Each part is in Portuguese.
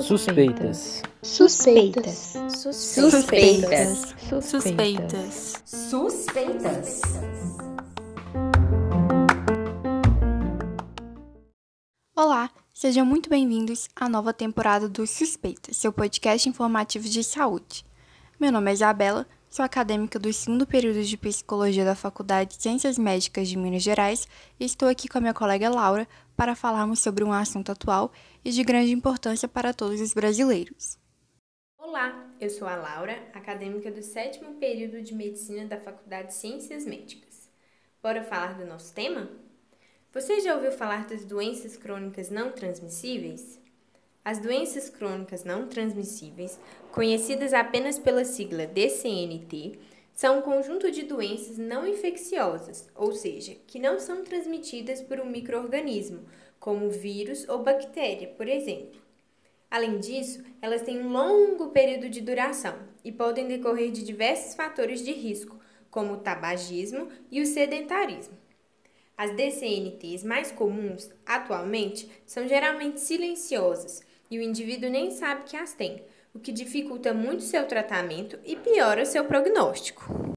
Suspeitas. Suspeitas. Suspeitas. Suspeitas. Suspeitas. Olá, sejam muito bem-vindos à nova temporada do Suspeitas, seu podcast informativo de saúde. Meu nome é Isabela, sou acadêmica do segundo período de Psicologia da Faculdade de Ciências Médicas de Minas Gerais e estou aqui com a minha colega Laura para falarmos sobre um assunto atual e de grande importância para todos os brasileiros. Olá, eu sou a Laura, acadêmica do sétimo período de Medicina da Faculdade de Ciências Médicas. Bora falar do nosso tema? Você já ouviu falar das doenças crônicas não transmissíveis? As doenças crônicas não transmissíveis, conhecidas apenas pela sigla DCNT, são um conjunto de doenças não infecciosas, ou seja, que não são transmitidas por um microorganismo, como vírus ou bactéria, por exemplo. Além disso, elas têm um longo período de duração e podem decorrer de diversos fatores de risco, como o tabagismo e o sedentarismo. As DCNTs mais comuns, atualmente, são geralmente silenciosas e o indivíduo nem sabe que as tem, o que dificulta muito seu tratamento e piora seu prognóstico.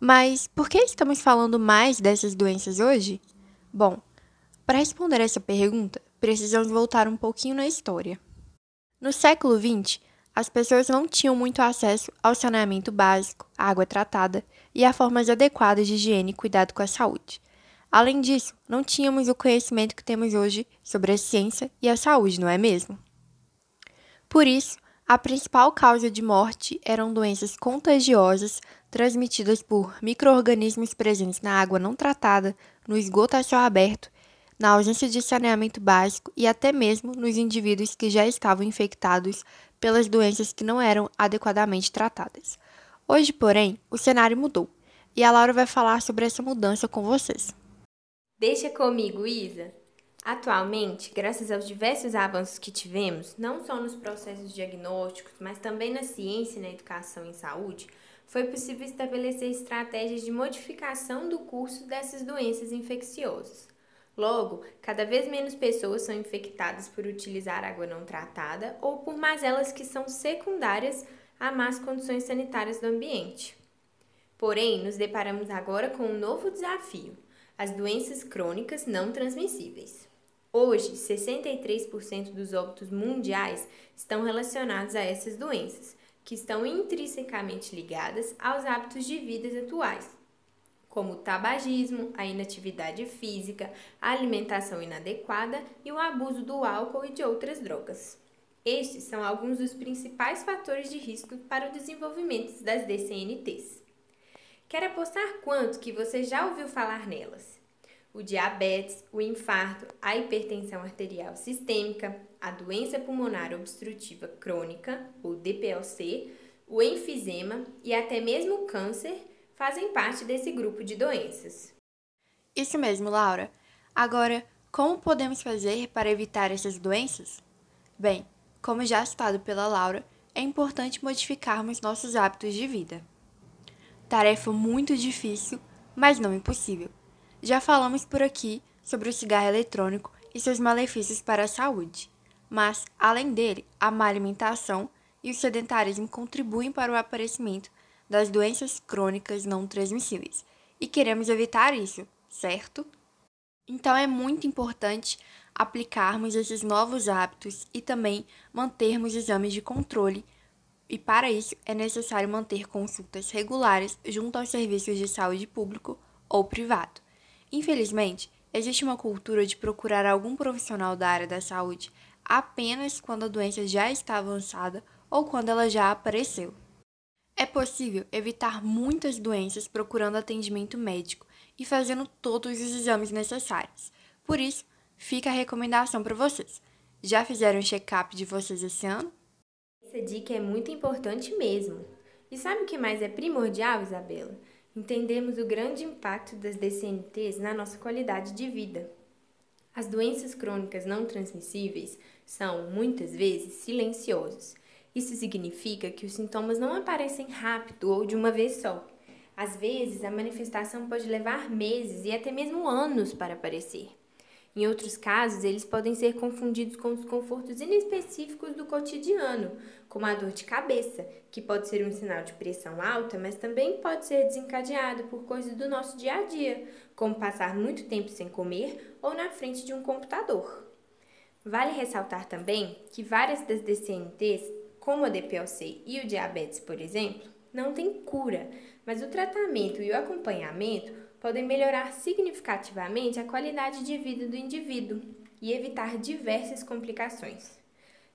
Mas por que estamos falando mais dessas doenças hoje? Bom, para responder essa pergunta, precisamos voltar um pouquinho na história. No século XX, as pessoas não tinham muito acesso ao saneamento básico, água tratada e a formas adequadas de higiene e cuidado com a saúde. Além disso, não tínhamos o conhecimento que temos hoje sobre a ciência e a saúde, não é mesmo? Por isso, a principal causa de morte eram doenças contagiosas transmitidas por micro-organismos presentes na água não tratada, no esgoto a céu aberto, na ausência de saneamento básico e até mesmo nos indivíduos que já estavam infectados pelas doenças que não eram adequadamente tratadas. Hoje, porém, o cenário mudou e a Laura vai falar sobre essa mudança com vocês. Deixa comigo, Isa. Atualmente, graças aos diversos avanços que tivemos, não só nos processos diagnósticos, mas também na ciência e na educação em saúde, foi possível estabelecer estratégias de modificação do curso dessas doenças infecciosas. Logo, cada vez menos pessoas são infectadas por utilizar água não tratada ou por mazelas que são secundárias a más condições sanitárias do ambiente. Porém, nos deparamos agora com um novo desafio as doenças crônicas não transmissíveis. Hoje, 63% dos óbitos mundiais estão relacionados a essas doenças, que estão intrinsecamente ligadas aos hábitos de vida atuais, como o tabagismo, a inatividade física, a alimentação inadequada e o abuso do álcool e de outras drogas. Estes são alguns dos principais fatores de risco para o desenvolvimento das DCNTs. Quer apostar quanto que você já ouviu falar nelas? O diabetes, o infarto, a hipertensão arterial sistêmica, a doença pulmonar obstrutiva crônica, ou DPLC, o enfisema e até mesmo o câncer fazem parte desse grupo de doenças. Isso mesmo, Laura. Agora, como podemos fazer para evitar essas doenças? Bem, como já citado pela Laura, é importante modificarmos nossos hábitos de vida. Tarefa muito difícil, mas não impossível. Já falamos por aqui sobre o cigarro eletrônico e seus malefícios para a saúde, mas, além dele, a má alimentação e o sedentarismo contribuem para o aparecimento das doenças crônicas não transmissíveis, e queremos evitar isso, certo? Então é muito importante aplicarmos esses novos hábitos e também mantermos exames de controle e para isso é necessário manter consultas regulares junto aos serviços de saúde público ou privado. Infelizmente, existe uma cultura de procurar algum profissional da área da saúde apenas quando a doença já está avançada ou quando ela já apareceu. É possível evitar muitas doenças procurando atendimento médico e fazendo todos os exames necessários. Por isso, fica a recomendação para vocês. Já fizeram o check-up de vocês esse ano? Essa dica é muito importante mesmo. E sabe o que mais é primordial, Isabela? Entendemos o grande impacto das DCNTs na nossa qualidade de vida. As doenças crônicas não transmissíveis são, muitas vezes, silenciosas. Isso significa que os sintomas não aparecem rápido ou de uma vez só. Às vezes, a manifestação pode levar meses e até mesmo anos para aparecer. Em outros casos, eles podem ser confundidos com desconfortos inespecíficos do cotidiano, como a dor de cabeça, que pode ser um sinal de pressão alta, mas também pode ser desencadeado por coisas do nosso dia a dia, como passar muito tempo sem comer ou na frente de um computador. Vale ressaltar também que várias das DCNTs, como a DPLC e o diabetes, por exemplo, não têm cura, mas o tratamento e o acompanhamento podem melhorar significativamente a qualidade de vida do indivíduo e evitar diversas complicações.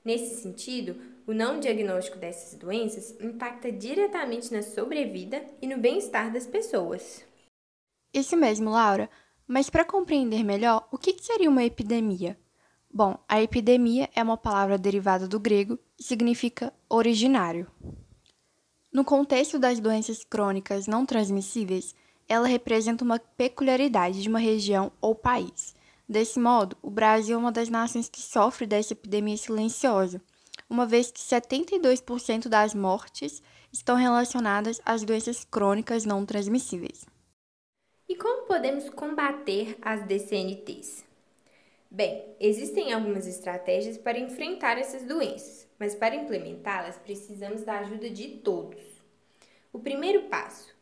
Nesse sentido, o não diagnóstico dessas doenças impacta diretamente na sobrevida e no bem-estar das pessoas. Isso mesmo, Laura. Mas para compreender melhor, o que seria uma epidemia? Bom, a epidemia é uma palavra derivada do grego e significa originário. No contexto das doenças crônicas não transmissíveis, ela representa uma peculiaridade de uma região ou país. Desse modo, o Brasil é uma das nações que sofre dessa epidemia silenciosa, uma vez que 72% das mortes estão relacionadas às doenças crônicas não transmissíveis. E como podemos combater as DCNTs? Bem, existem algumas estratégias para enfrentar essas doenças, mas para implementá-las precisamos da ajuda de todos. O primeiro passo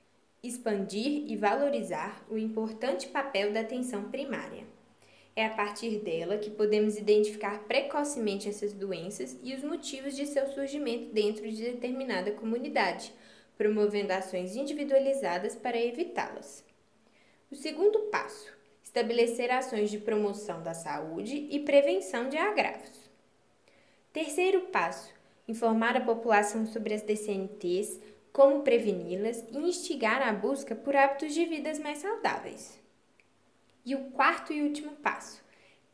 expandir e valorizar o importante papel da atenção primária. É a partir dela que podemos identificar precocemente essas doenças e os motivos de seu surgimento dentro de determinada comunidade, promovendo ações individualizadas para evitá-las. O segundo passo: estabelecer ações de promoção da saúde e prevenção de agravos. Terceiro passo: informar a população sobre as DCNTs, como preveni-las e instigar a busca por hábitos de vidas mais saudáveis. E o quarto e último passo: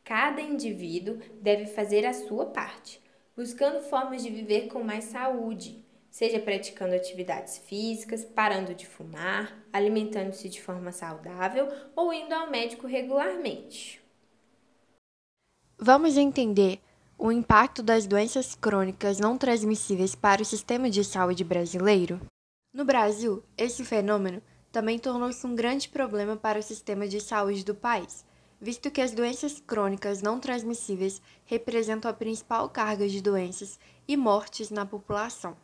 cada indivíduo deve fazer a sua parte, buscando formas de viver com mais saúde, seja praticando atividades físicas, parando de fumar, alimentando-se de forma saudável ou indo ao médico regularmente. Vamos entender o impacto das doenças crônicas não transmissíveis para o sistema de saúde brasileiro? No Brasil, esse fenômeno também tornou-se um grande problema para o sistema de saúde do país, visto que as doenças crônicas não transmissíveis representam a principal carga de doenças e mortes na população.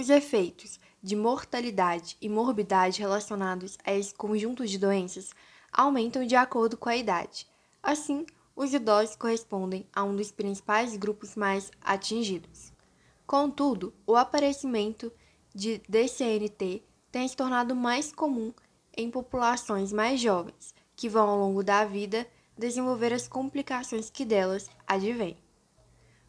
Os efeitos de mortalidade e morbidade relacionados a esse conjunto de doenças aumentam de acordo com a idade. Assim, os idosos correspondem a um dos principais grupos mais atingidos. Contudo, o aparecimento de DCNT tem se tornado mais comum em populações mais jovens, que vão ao longo da vida desenvolver as complicações que delas advêm.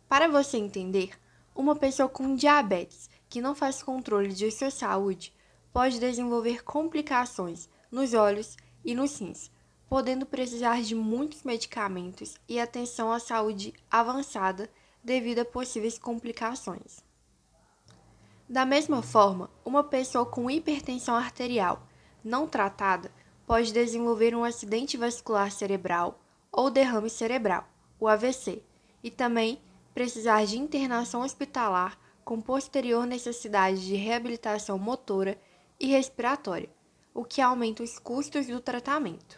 Para você entender, uma pessoa com diabetes que não faz controle de sua saúde pode desenvolver complicações nos olhos e nos rins, podendo precisar de muitos medicamentos e atenção à saúde avançada devido a possíveis complicações. Da mesma forma, uma pessoa com hipertensão arterial não tratada pode desenvolver um acidente vascular cerebral ou derrame cerebral, o AVC, e também precisar de internação hospitalar com posterior necessidade de reabilitação motora e respiratória, o que aumenta os custos do tratamento.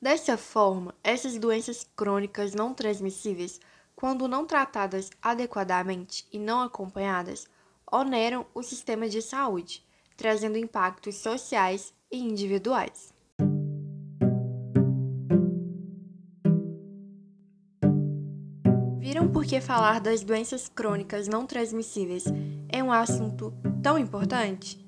Dessa forma, essas doenças crônicas não transmissíveis, quando não tratadas adequadamente e não acompanhadas, oneram o sistema de saúde, trazendo impactos sociais e individuais. Viram por que falar das doenças crônicas não transmissíveis é um assunto tão importante?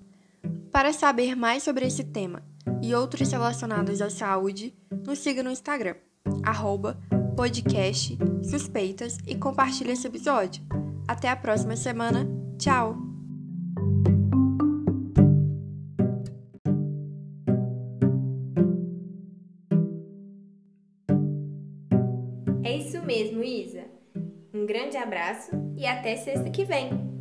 Para saber mais sobre esse tema e outros relacionados à saúde, nos siga no Instagram, arroba podcast suspeitas e compartilhe esse episódio. Até a próxima semana. Tchau! Grande abraço e até sexta que vem!